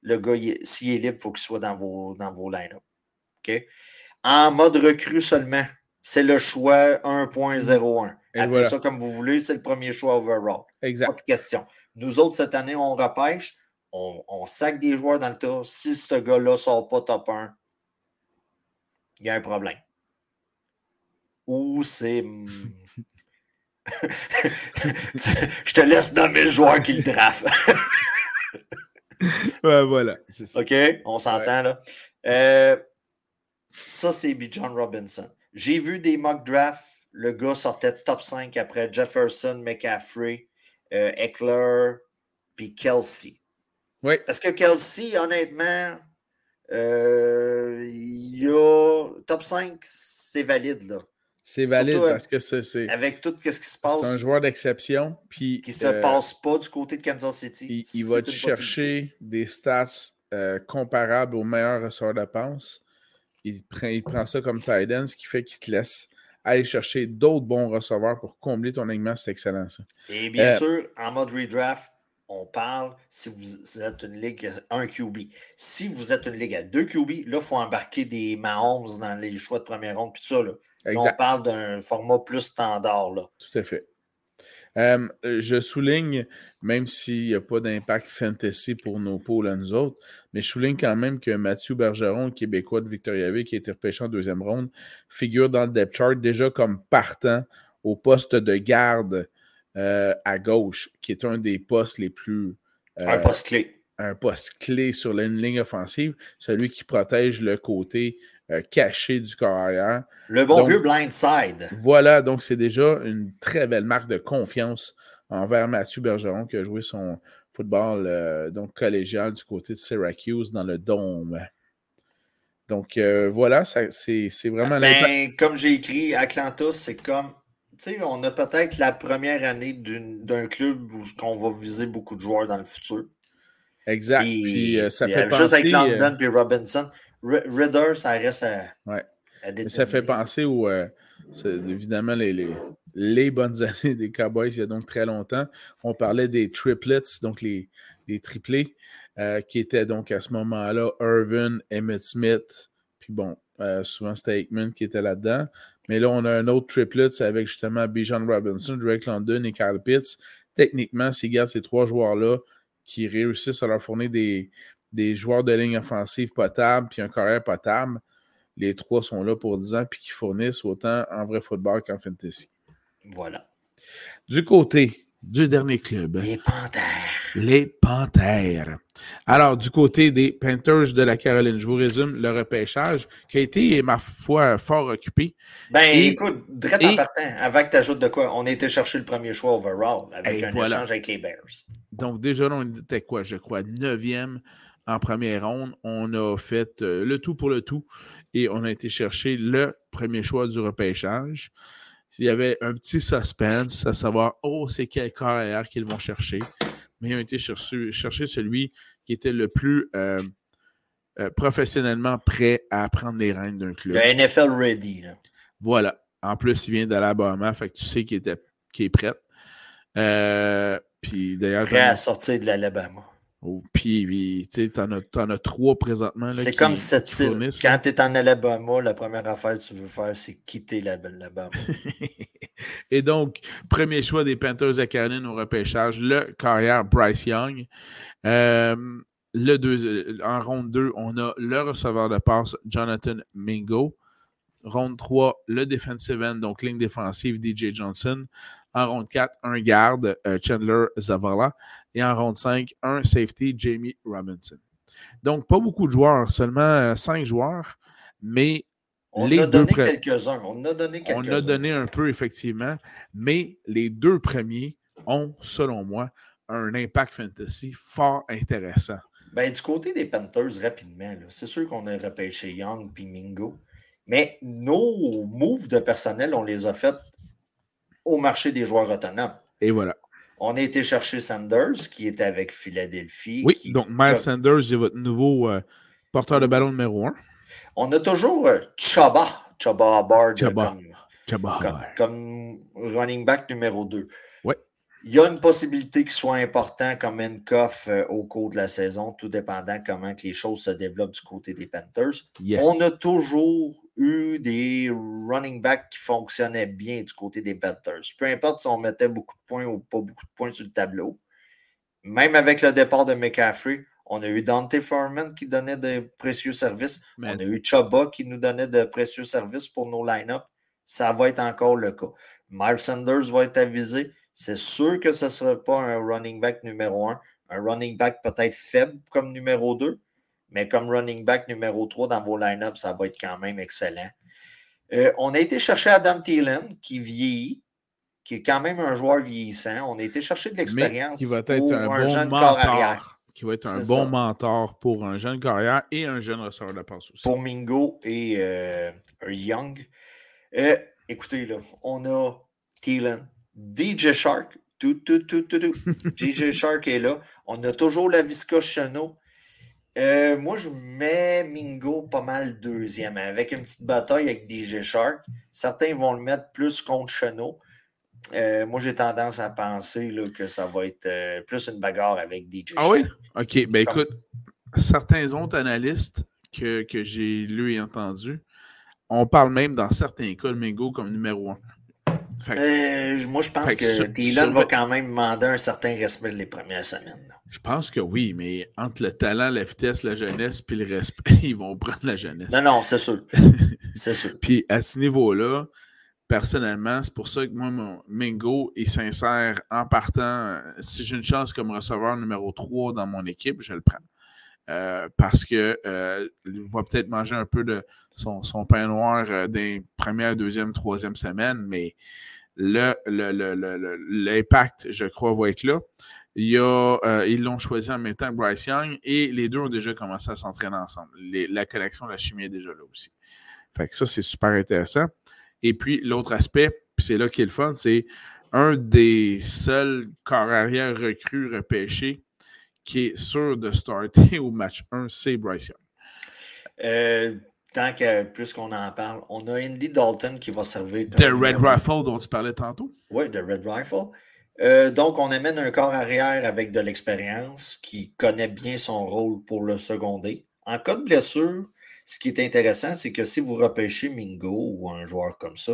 Speaker 2: Le gars, s'il est libre, il faut qu'il soit dans vos, dans vos line-up. En mode recrue seulement, c'est le choix 1.01. Appelez ça comme vous voulez, c'est le premier choix overall.
Speaker 1: Exact.
Speaker 2: Pas de question. Nous autres, cette année, on repêche, on, on sac des joueurs dans le tas. Si ce gars-là ne sort pas top 1, il y a un problème. Ou c'est. Je te laisse nommer le joueur qui le draft.
Speaker 1: ouais, voilà.
Speaker 2: OK, on s'entend là. Euh, ça, c'est B. John Robinson. J'ai vu des mock drafts. Le gars sortait top 5 après Jefferson, McCaffrey, euh, Eckler, puis Kelsey.
Speaker 1: Oui.
Speaker 2: Parce que Kelsey, honnêtement, il y a top 5, c'est valide. là.
Speaker 1: C'est valide parce que c'est.
Speaker 2: Avec tout ce qui se passe.
Speaker 1: C'est un joueur d'exception.
Speaker 2: Qui ne se euh, passe pas du côté de Kansas City.
Speaker 1: Il, va te chercher des stats comparables aux meilleurs ressorts de pense il prend, il prend ça comme tight ce qui fait qu'il te laisse aller chercher d'autres bons receveurs pour combler ton alignement, c'est excellent ça.
Speaker 2: Et bien sûr, en mode redraft, on parle si vous êtes une ligue à 1 QB. Si vous êtes une ligue à 2 QB, là, il faut embarquer des Mahomes dans les choix de première ronde, puis tout ça. Là. on parle d'un format plus standard. Là.
Speaker 1: Tout à fait. Euh, je souligne, même s'il n'y a pas d'impact fantasy pour nos pôles à nous autres, mais je souligne quand même que Mathieu Bergeron, Québécois de Victoriaville, qui a été repêché en deuxième ronde, figure dans le depth chart déjà comme partant au poste de garde euh, à gauche, qui est un des postes les plus.
Speaker 2: un euh, poste clé.
Speaker 1: Un poste clé sur la ligne offensive, celui qui protège le côté euh, caché du corps arrière.
Speaker 2: Le bon vieux blindside.
Speaker 1: Voilà, donc c'est déjà une très belle marque de confiance envers Mathieu Bergeron qui a joué son football donc collégial du côté de Syracuse dans le Dôme. Donc voilà, c'est vraiment...
Speaker 2: Ben, comme j'ai écrit, Atlanta, c'est comme on a peut-être la première année d'un club où on va viser beaucoup de joueurs dans le futur.
Speaker 1: Exact. Puis, euh, ça fait
Speaker 2: juste avec London et Robinson. Ridder, ça reste à,
Speaker 1: ouais. Ça fait penser au. Euh, évidemment, les, les, bonnes années des Cowboys il y a donc très longtemps. On parlait des triplets, donc les, les triplés, euh, qui étaient donc à ce moment-là Irvin, Emmett Smith, puis bon, souvent c'était Aikman qui était là-dedans. Mais là, on a un autre triplet avec justement Bijan Robinson, Drake London et Kyle Pitts. Techniquement, s'ils gardent ces trois joueurs-là qui réussissent à leur fournir des, des joueurs de ligne offensive potables puis un carrière potable, les trois sont là pour 10 ans puis qui fournissent autant en vrai football qu'en fantasy.
Speaker 2: Voilà.
Speaker 1: Du côté du dernier club.
Speaker 2: Les Panthers.
Speaker 1: Les Panthères. Alors, du côté des Panthers de la Caroline, je vous résume le repêchage qui a été, ma foi, fort occupé.
Speaker 2: Ben, écoute, direct en partant, avant que tu ajoutes de quoi, on a été chercher le premier choix overall avec un échange avec les Bears.
Speaker 1: Donc, déjà, on était quoi, je crois, neuvième en première ronde. On a fait euh, le tout pour le tout et on a été chercher le premier choix du repêchage. Il y avait un petit suspense à savoir, oh, c'est quel carrière qu'ils vont chercher. Mais ils ont été chercher, chercher celui qui était le plus euh, euh, professionnellement prêt à prendre les rênes d'un club.
Speaker 2: Le NFL ready.
Speaker 1: Voilà. En plus, il vient d'Alabama, fait que tu sais qu'il est prêt. Euh, puis d'ailleurs.
Speaker 2: Prêt à sortir de l'Alabama.
Speaker 1: Oh, puis, tu en, en as, trois présentement.
Speaker 2: C'est comme cette Quand tu es en Alabama, la première affaire que tu veux faire, c'est quitter l'Alabama.
Speaker 1: Et donc, premier choix des Panthers de Caroline au repêchage, le carrière Bryce Young. Euh, le deux, en ronde 2, on a le receveur de passe Jonathan Mingo. Ronde 3, le defensive end, donc ligne défensive DJ Johnson. En ronde 4, un garde, euh, Chandler Zavala. Et en ronde 5, un safety, Jamie Robinson. Donc, pas beaucoup de joueurs, seulement 5 euh, joueurs, mais
Speaker 2: on les a donné quelques-uns. On a donné quelques-uns.
Speaker 1: On a donné un peu, effectivement, mais les deux premiers ont, selon moi, un impact fantasy fort intéressant.
Speaker 2: Ben, du côté des Panthers, rapidement, c'est sûr qu'on a repêché Young et Mingo, mais nos moves de personnel, on les a fait au marché des joueurs autonomes.
Speaker 1: Et voilà.
Speaker 2: On a été chercher Sanders, qui était avec Philadelphie.
Speaker 1: Oui, donc Miles Sanders est votre nouveau euh, porteur de ballon numéro un.
Speaker 2: On a toujours euh, Chaba, Chaba Hubbard comme, comme, running back numéro 2. Il y a une possibilité qu'il soit important comme Encoff euh, au cours de la saison, tout dépendant comment que les choses se développent du côté des Panthers. On a toujours eu des running backs qui fonctionnaient bien du côté des Panthers. Peu importe si on mettait beaucoup de points ou pas beaucoup de points sur le tableau. Même avec le départ de McCaffrey, on a eu Dante Foreman qui donnait de précieux services. On a eu Chaba qui nous donnait de précieux services pour nos line-up. Ça va être encore le cas. Miles Sanders va être avisé. C'est sûr que ce ne sera pas un running back numéro un. Un running back peut-être faible comme numéro 2, mais comme running back numéro 3 dans vos line-up, ça va être quand même excellent. Euh, on a été chercher Adam Thielen qui vieillit, qui est quand même un joueur vieillissant. On a été chercher de l'expérience.
Speaker 1: Qui va être un, bon jeune corps arrière qui va être un bon mentor pour un jeune carrière et un jeune receveur de passe aussi.
Speaker 2: Pour Mingo et euh, Young. Euh, écoutez, là, on a Thielen, DJ Shark, tout, tout, tout, tout, DJ Shark est là. On a toujours la Visca Chano. Euh, moi, je mets Mingo pas mal deuxième, avec une petite bataille avec DJ Shark. Certains vont le mettre plus contre Chenot. Euh, moi, j'ai tendance à penser que ça va être euh, plus une bagarre avec DJ
Speaker 1: Ah oui? OK. Ben écoute, certains autres analystes que, que j'ai lus et entendus, on parle même dans certains cas de Mingo comme numéro un.
Speaker 2: Euh, moi, je pense que, Dylan va quand même demander un certain respect les premières semaines.
Speaker 1: Je pense que oui, mais entre le talent, la vitesse, la jeunesse, puis le respect, ils vont prendre la jeunesse.
Speaker 2: Non, non, c'est sûr. c'est sûr.
Speaker 1: Puis à ce niveau-là, personnellement, c'est pour ça que moi, mon Mingo est sincère en partant. Si j'ai une chance comme receveur numéro 3 dans mon équipe, je le prends. Euh, parce que euh, il va peut-être manger un peu de son, pain noir euh, des premières, deuxième, troisième semaines, mais l'impact, je crois, va être là. A, ils l'ont choisi en même temps que Bryce Young et les deux ont déjà commencé à s'entraîner ensemble. la connexion, la chimie est déjà là aussi. Fait que ça, c'est super intéressant. Et puis, l'autre aspect, c'est là qui est le fun, c'est un des seuls corps arrière recrues repêchés qui est sûr de starter au match 1, c'est Bryce Young.
Speaker 2: Euh, tant que plus qu'on en parle, on a Andy Dalton qui va servir.
Speaker 1: De Red Rifle dont tu parlais tantôt.
Speaker 2: Oui, de Red Rifle. Euh, donc, on amène un corps arrière avec de l'expérience qui connaît bien son rôle pour le seconder. En cas de blessure, ce qui est intéressant, c'est que si vous repêchez Mingo ou un joueur comme ça,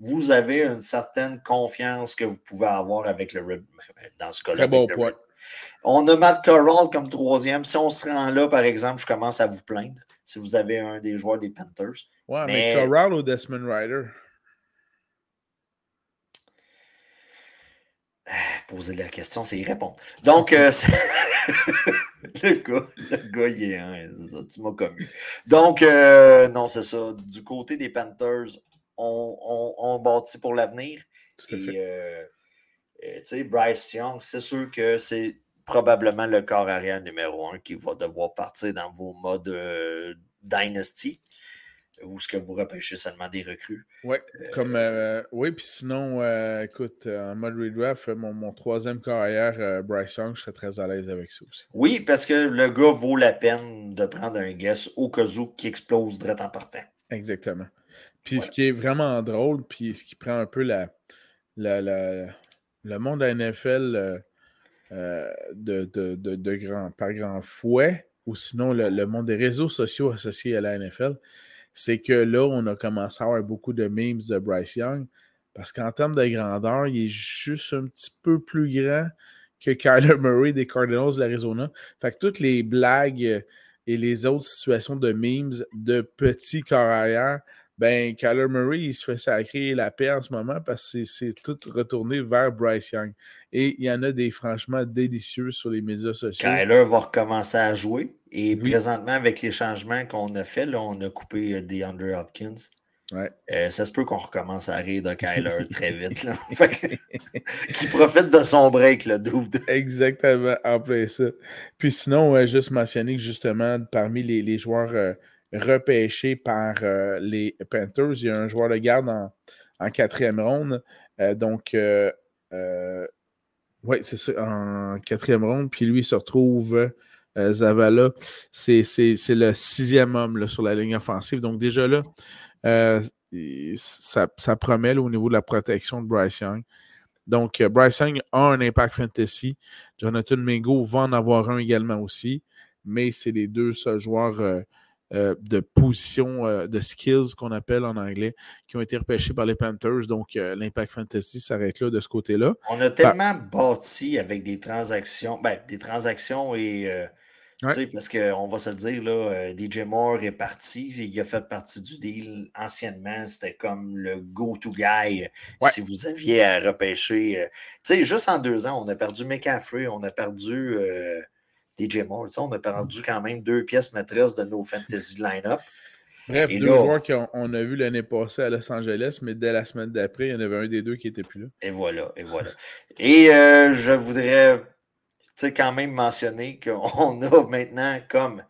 Speaker 2: vous avez une certaine confiance que vous pouvez avoir avec le dans ce cas-là.
Speaker 1: Très bon point.
Speaker 2: On a Matt Corral comme troisième. Si on se rend là, par exemple, je commence à vous plaindre si vous avez un des joueurs des Panthers.
Speaker 1: Ouais, mais, Corral ou Desmond Ryder?
Speaker 2: Poser la question, c'est y répondre. Donc, euh, le, gars, le gars, il est, hein, ça, tu m'as commis. Donc, euh, non, c'est ça. Du côté des Panthers, on, on, on bâtit pour l'avenir. Et, euh, tu sais, Bryce Young, c'est sûr que c'est probablement le corps arrière numéro un qui va devoir partir dans vos modes euh, Dynasty ou ce que vous repêchez seulement des recrues.
Speaker 1: Ouais, euh, comme euh, oui, puis sinon, écoute, en mode redraft, mon, mon troisième corps arrière, Bryce Young, je serais très à l'aise avec ça aussi.
Speaker 2: Oui, parce que le gars vaut la peine de prendre un guess au cas où qui explose direct en partant.
Speaker 1: Exactement. Puis ce qui est vraiment drôle, puis ce qui prend un peu la, la, la le monde de la NFL euh, de, de, grand, par grand fouet, ou sinon le, monde des réseaux sociaux associés à la NFL, c'est que là, on a commencé à avoir beaucoup de memes de Bryce Young, parce qu'en termes de grandeur, il est juste un petit peu plus grand que Kyler Murray des Cardinals de l'Arizona. Fait que toutes les blagues et les autres situations de memes de petits corps arrière ben, Kyler Murray, il se fait sacrer la paix en ce moment parce que c'est tout retourné vers Bryce Young. Et il y en a des franchement délicieux sur les médias sociaux.
Speaker 2: Kyler va recommencer à jouer. Et présentement, avec les changements qu'on a fait, là, on a coupé euh, DeAndre Hopkins.
Speaker 1: Ouais.
Speaker 2: Euh, ça se peut qu'on recommence à rire de Kyler très vite. Qui profite de son break, le dude.
Speaker 1: Exactement, en plein ça. Puis sinon, ouais, juste mentionner que justement, parmi les, les joueurs euh, repêché par euh, les Panthers. Il y a un joueur de garde en, quatrième ronde. Euh, donc, euh, oui, c'est ça, en quatrième ronde. Puis lui, il se retrouve, Zavala, c'est le sixième homme sur la ligne offensive. Donc, déjà là, ça, promet au niveau de la protection de Bryce Young. Donc, Bryce Young a un impact fantasy. Jonathan Mingo va en avoir un également aussi. Mais c'est les deux seuls joueurs euh, de position, euh, de skills qu'on appelle en anglais, qui ont été repêchés par les Panthers. Donc, euh, l'impact fantasy s'arrête là de ce côté-là.
Speaker 2: On a tellement bâti avec des transactions, ben, des transactions et. Parce qu'on va se le dire, là, DJ Moore est parti. Il a fait partie du deal anciennement. C'était comme le go-to guy si vous aviez à repêcher. juste en deux ans, on a perdu McCaffrey, on a perdu DJ Moore. On a perdu quand même deux pièces maîtresses de nos fantasy line-up.
Speaker 1: Bref, deux joueurs qu'on a vus l'année passée à Los Angeles, mais dès la semaine d'après, il y en avait un des deux qui n'était plus là.
Speaker 2: Et voilà, et voilà. et euh, je voudrais quand même mentionner qu'on a maintenant comme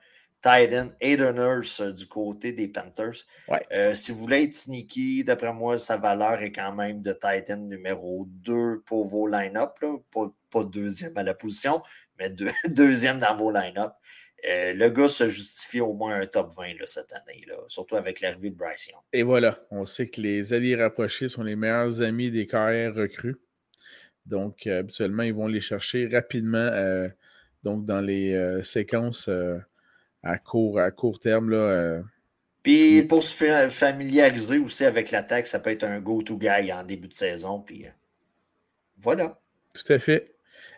Speaker 2: Titan Aiden Nurse du côté des Panthers. Euh, si vous voulez être sneaky, d'après moi, sa valeur est quand même de Titan numéro 2 pour vos line-up, pas, pas, deuxième à la position, mais deuxième dans vos line-up. Euh, le gars se justifie au moins un top 20 cette année, là, surtout avec l'arrivée de Bryce Young.
Speaker 1: Et voilà, on sait que les alliés rapprochés sont les meilleurs amis des carrières recrues. Donc, euh, habituellement, ils vont les chercher rapidement euh, donc dans les séquences à, court, à court terme. Là,
Speaker 2: puis pour se familiariser aussi avec l'attaque, ça peut être un go-to guy en début de saison. Puis voilà.
Speaker 1: Tout à fait.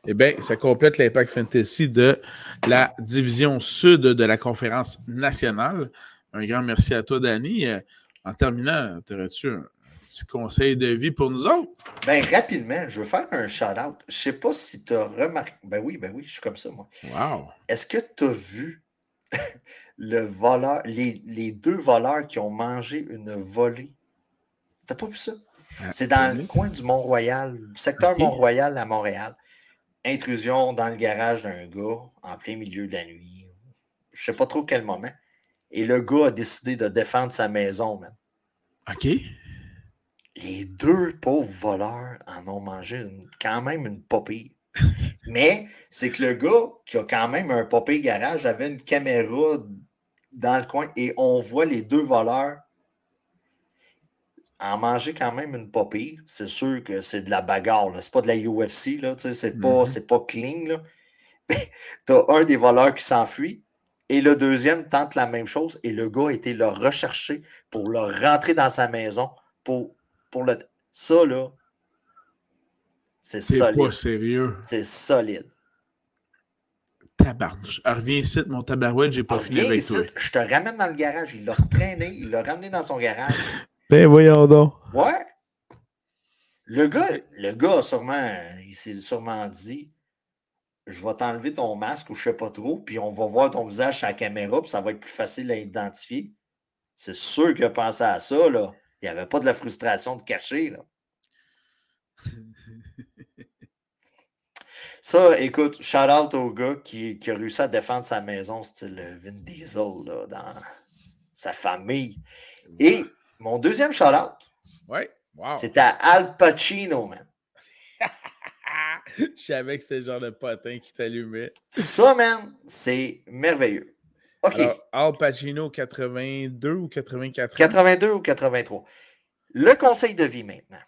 Speaker 1: Eh bien, ça complète l'Impact Fantasy de la division sud de la conférence nationale. Un grand merci à toi, Danny. Euh, en terminant, aurais-tu un petit conseil de vie pour nous autres?
Speaker 2: Bien, rapidement, je veux faire un shout-out. Je ne sais pas si tu as remarqué. Ben oui, ben oui, je suis comme ça, moi.
Speaker 1: Wow.
Speaker 2: Est-ce que tu as vu le voleur, les, les, deux voleurs qui ont mangé une volée? T'as pas vu ça? Ah, C'est dans le coin du Mont-Royal, secteur Mont-Royal à Montréal intrusion dans le garage d'un gars en plein milieu de la nuit. Je sais pas trop quel moment. Et le gars a décidé de défendre sa maison, man.
Speaker 1: OK.
Speaker 2: Les deux pauvres voleurs en ont mangé quand même une popée. Mais c'est que le gars, qui a quand même un popée garage, avait une caméra dans le coin et on voit les deux voleurs en manger quand même une pas C'est sûr que c'est de la bagarre. C'est pas de la UFC. C'est pas, mm-hmm. pas clean. tu as un des voleurs qui s'enfuit et le deuxième tente la même chose et le gars a été le rechercher pour le rentrer dans sa maison pour, pour le. Ça, là, c'est solide.
Speaker 1: pas sérieux.
Speaker 2: C'est solide.
Speaker 1: Tabarnouche. Reviens ici, mon tabarouette, j'ai pas fini avec toi.
Speaker 2: Je te ramène dans le garage. Il l'a retraîné, il l'a ramené dans son garage.
Speaker 1: Ben voyons donc.
Speaker 2: Ouais. Le gars, le gars a sûrement, il s'est sûrement dit Je vais t'enlever ton masque ou je sais pas trop, puis on va voir ton visage sur la caméra, puis ça va être plus facile à identifier. C'est sûr qu'il a pensé à ça, là. Il n'y avait pas de la frustration de cacher, là. Ça, écoute, shout out au gars qui, qui, a réussi à défendre sa maison, style Vin Diesel, là, dans sa famille. Et mon deuxième shout-out,
Speaker 1: ouais. wow.
Speaker 2: c'était à Al Pacino, man.
Speaker 1: Je savais que c'était le genre de potin qui t'allumait.
Speaker 2: Ça, man, c'est merveilleux. OK.
Speaker 1: Al Pacino, 82 ou 84
Speaker 2: 82 ou 83. Le conseil de vie maintenant.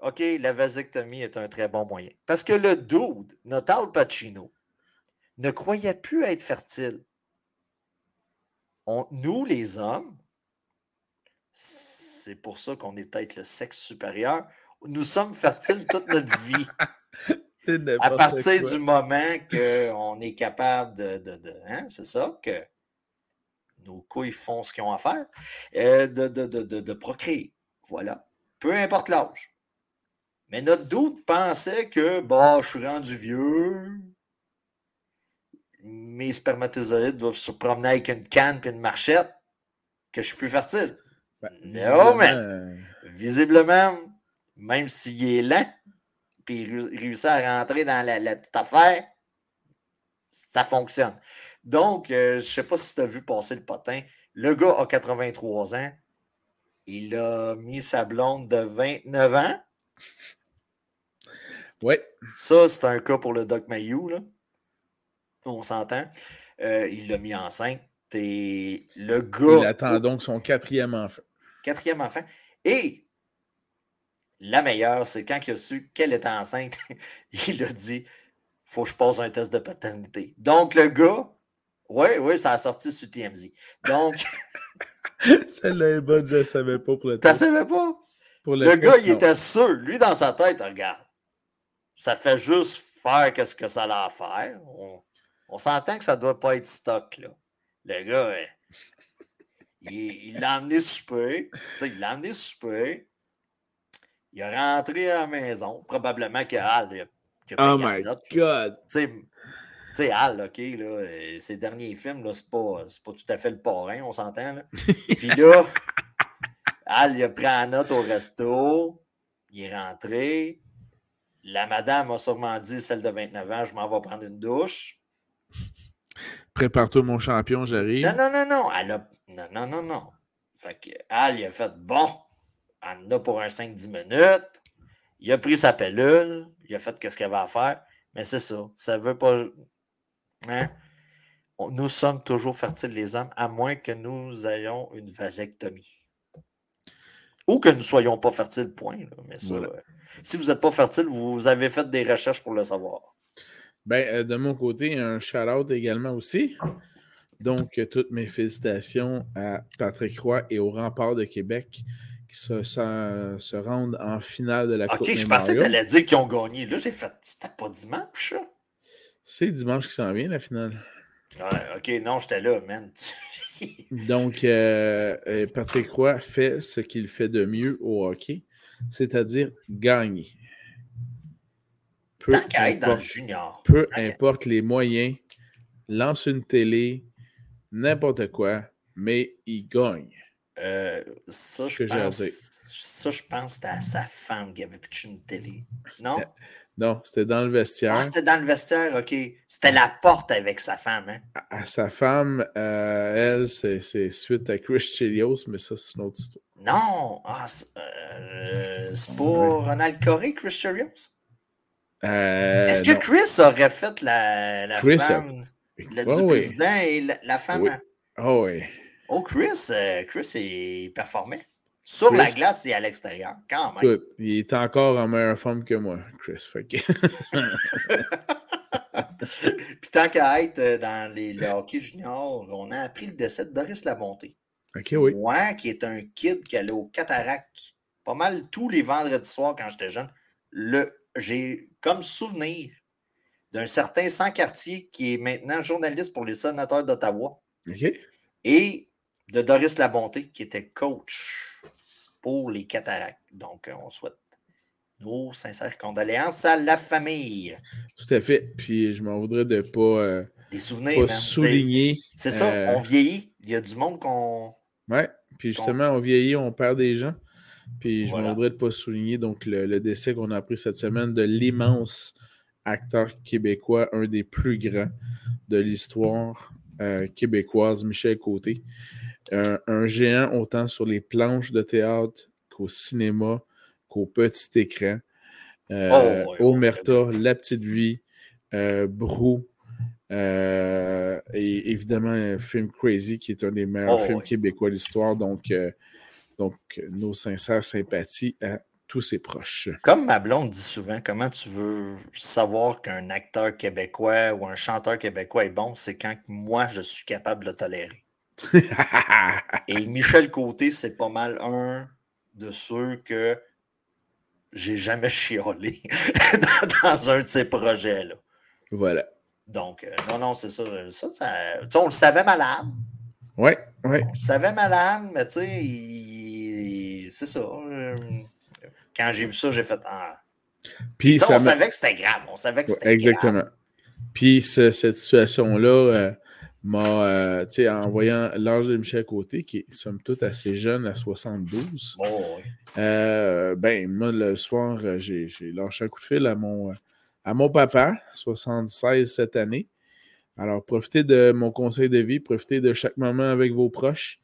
Speaker 2: OK, la vasectomie est un très bon moyen. Parce que le dude, notre Al Pacino, ne croyait plus être fertile. nous, les hommes, c'est pour ça qu'on est peut-être le sexe supérieur. Nous sommes fertiles toute notre vie. à partir du moment qu'on est capable de. hein, c'est ça, que nos couilles font ce qu'ils ont à faire, euh, de, de, procréer. Voilà. Peu importe l'âge. Mais notre doute pensait que, bah, je suis rendu vieux, mes spermatozoïdes doivent se promener avec une canne et une marchette, que je suis plus fertile. Ben, non, mais euh, visiblement, même s'il est lent, puis il réussit à rentrer dans la, petite affaire, ça fonctionne. Donc, euh, je ne sais pas si tu as vu passer le potin. Le gars a 83 ans. Il a mis sa blonde de 29 ans.
Speaker 1: Oui.
Speaker 2: Ça, c'est un cas pour le Doc Mayou, là. On s'entend. Euh, il l'a mis enceinte. Et le gars.
Speaker 1: Il attend donc son quatrième enfant
Speaker 2: quatrième enfant. Et la meilleure, c'est quand il a su qu'elle était enceinte, il a dit faut que je pose un test de paternité. Donc, le gars, oui, oui, ça a sorti sur TMZ. Donc.
Speaker 1: Celle-là est bonne, je ne savais pas pour le
Speaker 2: test. Tu savais pas? le, gars, il était sûr. Lui, dans sa tête, regarde, ça fait juste faire ce que ça a à faire. On, s'entend que ça ne doit pas être stock, là. Le gars, il l'a amené souper. Il l'a amené souper. Il est rentré à la maison. Probablement que Al a,
Speaker 1: a Oh my God!
Speaker 2: Tu sais, Al, OK, là, ses derniers films, là, c'est pas, pas tout à fait le parrain, on s'entend. Là. Puis là, Al, il a pris la note au resto. Il est rentré. La madame a sûrement dit, celle de 29 ans, je m'en vais prendre une douche.
Speaker 1: Prépare-toi, mon champion, j'arrive.
Speaker 2: Non, non, non, non. Elle a, non, non, non, non. Fait que Al, il a fait bon, en a pour un 5-10 minutes. Il a pris sa pellule, il a fait ce qu'il avait à faire. Mais c'est ça. Ça veut pas. Hein? nous sommes toujours fertiles, les hommes, à moins que nous ayons une vasectomie. Ou que nous ne soyons pas fertiles, point. Mais ça, euh, si vous n'êtes pas fertile, vous avez fait des recherches pour le savoir.
Speaker 1: Ben, euh, de mon côté, un shout-out également aussi. Donc, toutes mes félicitations à Patrick Roy et au Rempart de Québec qui se, rendent en finale de la Coupe
Speaker 2: Ok, je pensais que tu allais dire qu'ils ont gagné. Là, j'ai fait. C'était pas dimanche, ça?
Speaker 1: C'est dimanche qui s'en vient, la finale.
Speaker 2: Ok, non, j'étais là, man.
Speaker 1: Donc, euh, euh, Patrick Roy fait ce qu'il fait de mieux au hockey, c'est-à-dire gagner.
Speaker 2: Peu Tant qu'à être dans le junior.
Speaker 1: Peu importe les moyens, lance une télé, n'importe quoi, mais il gagne.
Speaker 2: Euh, ça, je pense, ça, je pense c'était à sa femme qui avait pitché une télé. Non?
Speaker 1: Non, c'était dans le vestiaire. Ah,
Speaker 2: c'était dans le vestiaire, OK. C'était la porte avec sa femme, hein?
Speaker 1: À, sa femme, euh, elle, c'est suite à Chris Chelios, mais ça, c'est une autre histoire.
Speaker 2: Non! Ah, euh, c'est pas Ronald Corey, Chris Chelios?
Speaker 1: Euh,
Speaker 2: Est-ce que Chris aurait fait la, la femme le, du président et la, femme?
Speaker 1: Oui. Oh oui.
Speaker 2: Oh, Chris, Chris, il performait. Sur la glace et à l'extérieur, quand même. Écoute,
Speaker 1: il est encore en meilleure forme que moi, Chris.
Speaker 2: Puis tant qu'à être euh, dans les, le hockey junior, on a appris le décès de Doris Lamonté.
Speaker 1: OK, oui.
Speaker 2: Moi, qui est un kid qui allait au Cataract pas mal tous les vendredis soirs quand j'étais jeune, j'ai comme souvenir d'un certain sans-quartier qui est maintenant journaliste pour les sénateurs d'Ottawa. Et de Doris Labonté, qui était coach pour les cataractes. Donc, euh, on souhaite nos sincères condoléances à la famille.
Speaker 1: Tout à fait. Puis, je m'en voudrais de ne pas, euh,
Speaker 2: Des souvenirs,
Speaker 1: souligner.
Speaker 2: C'est ça, euh, on vieillit. Il y a du monde qu'on.
Speaker 1: Oui, puis justement, on vieillit, on perd des gens. Puis je m'en voudrais de ne pas souligner donc, le, décès qu'on a appris cette semaine de l'immense acteur québécois, un des plus grands de l'histoire québécoise, Michel Côté un, géant autant sur les planches de théâtre qu'au cinéma, qu'au petit écran. Euh, oh, Omerta, La Petite Vie, euh, Brou, euh, et évidemment un film Crazy qui est un des meilleurs oh, films québécois de l'histoire. Donc, donc, nos sincères sympathies à tous ses proches.
Speaker 2: Comme ma blonde dit souvent, comment tu veux savoir qu'un acteur québécois ou un chanteur québécois est bon, c'est quand moi je suis capable de le tolérer. Et Michel Côté, c'est pas mal un de ceux que j'ai jamais chiolé dans, un de ces projets-là.
Speaker 1: Voilà.
Speaker 2: Donc, euh, non, non, c'est ça. ça, on le savait malade.
Speaker 1: Oui, oui.
Speaker 2: On le savait malade, mais tu sais, c'est ça. Euh, quand j'ai vu ça, j'ai fait. Ah. Puis on savait que c'était grave. On savait que c'était
Speaker 1: Exactement. Puis cette situation-là, euh, m'a, euh, tu sais, en voyant l'âge de Michel Côté, qui est somme toute assez jeune, à 72, euh, ben, moi, le soir, j'ai, lâché un coup de fil à mon, à mon papa, 76 cette année. Alors, profitez de mon conseil de vie, profitez de chaque moment avec vos proches.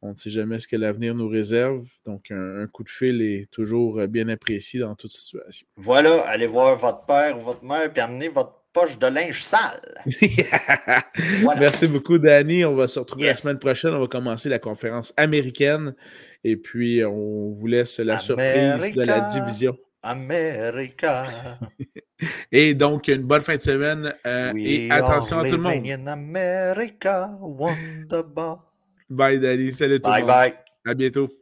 Speaker 1: On ne sait jamais ce que l'avenir nous réserve. Donc, un, coup de fil est toujours bien apprécié dans toute situation.
Speaker 2: Voilà, allez voir votre père ou votre mère, puis amenez votre poche de linge sale.
Speaker 1: Merci beaucoup, Danny. On va se retrouver la semaine prochaine. On va commencer la conférence américaine. Et puis, on vous laisse la surprise de la division.
Speaker 2: America.
Speaker 1: et donc, une bonne fin de semaine. Euh, et attention à tout le monde.
Speaker 2: America,
Speaker 1: bye, Danny. Salut tout
Speaker 2: le
Speaker 1: monde.
Speaker 2: Bye, bye.
Speaker 1: À bientôt.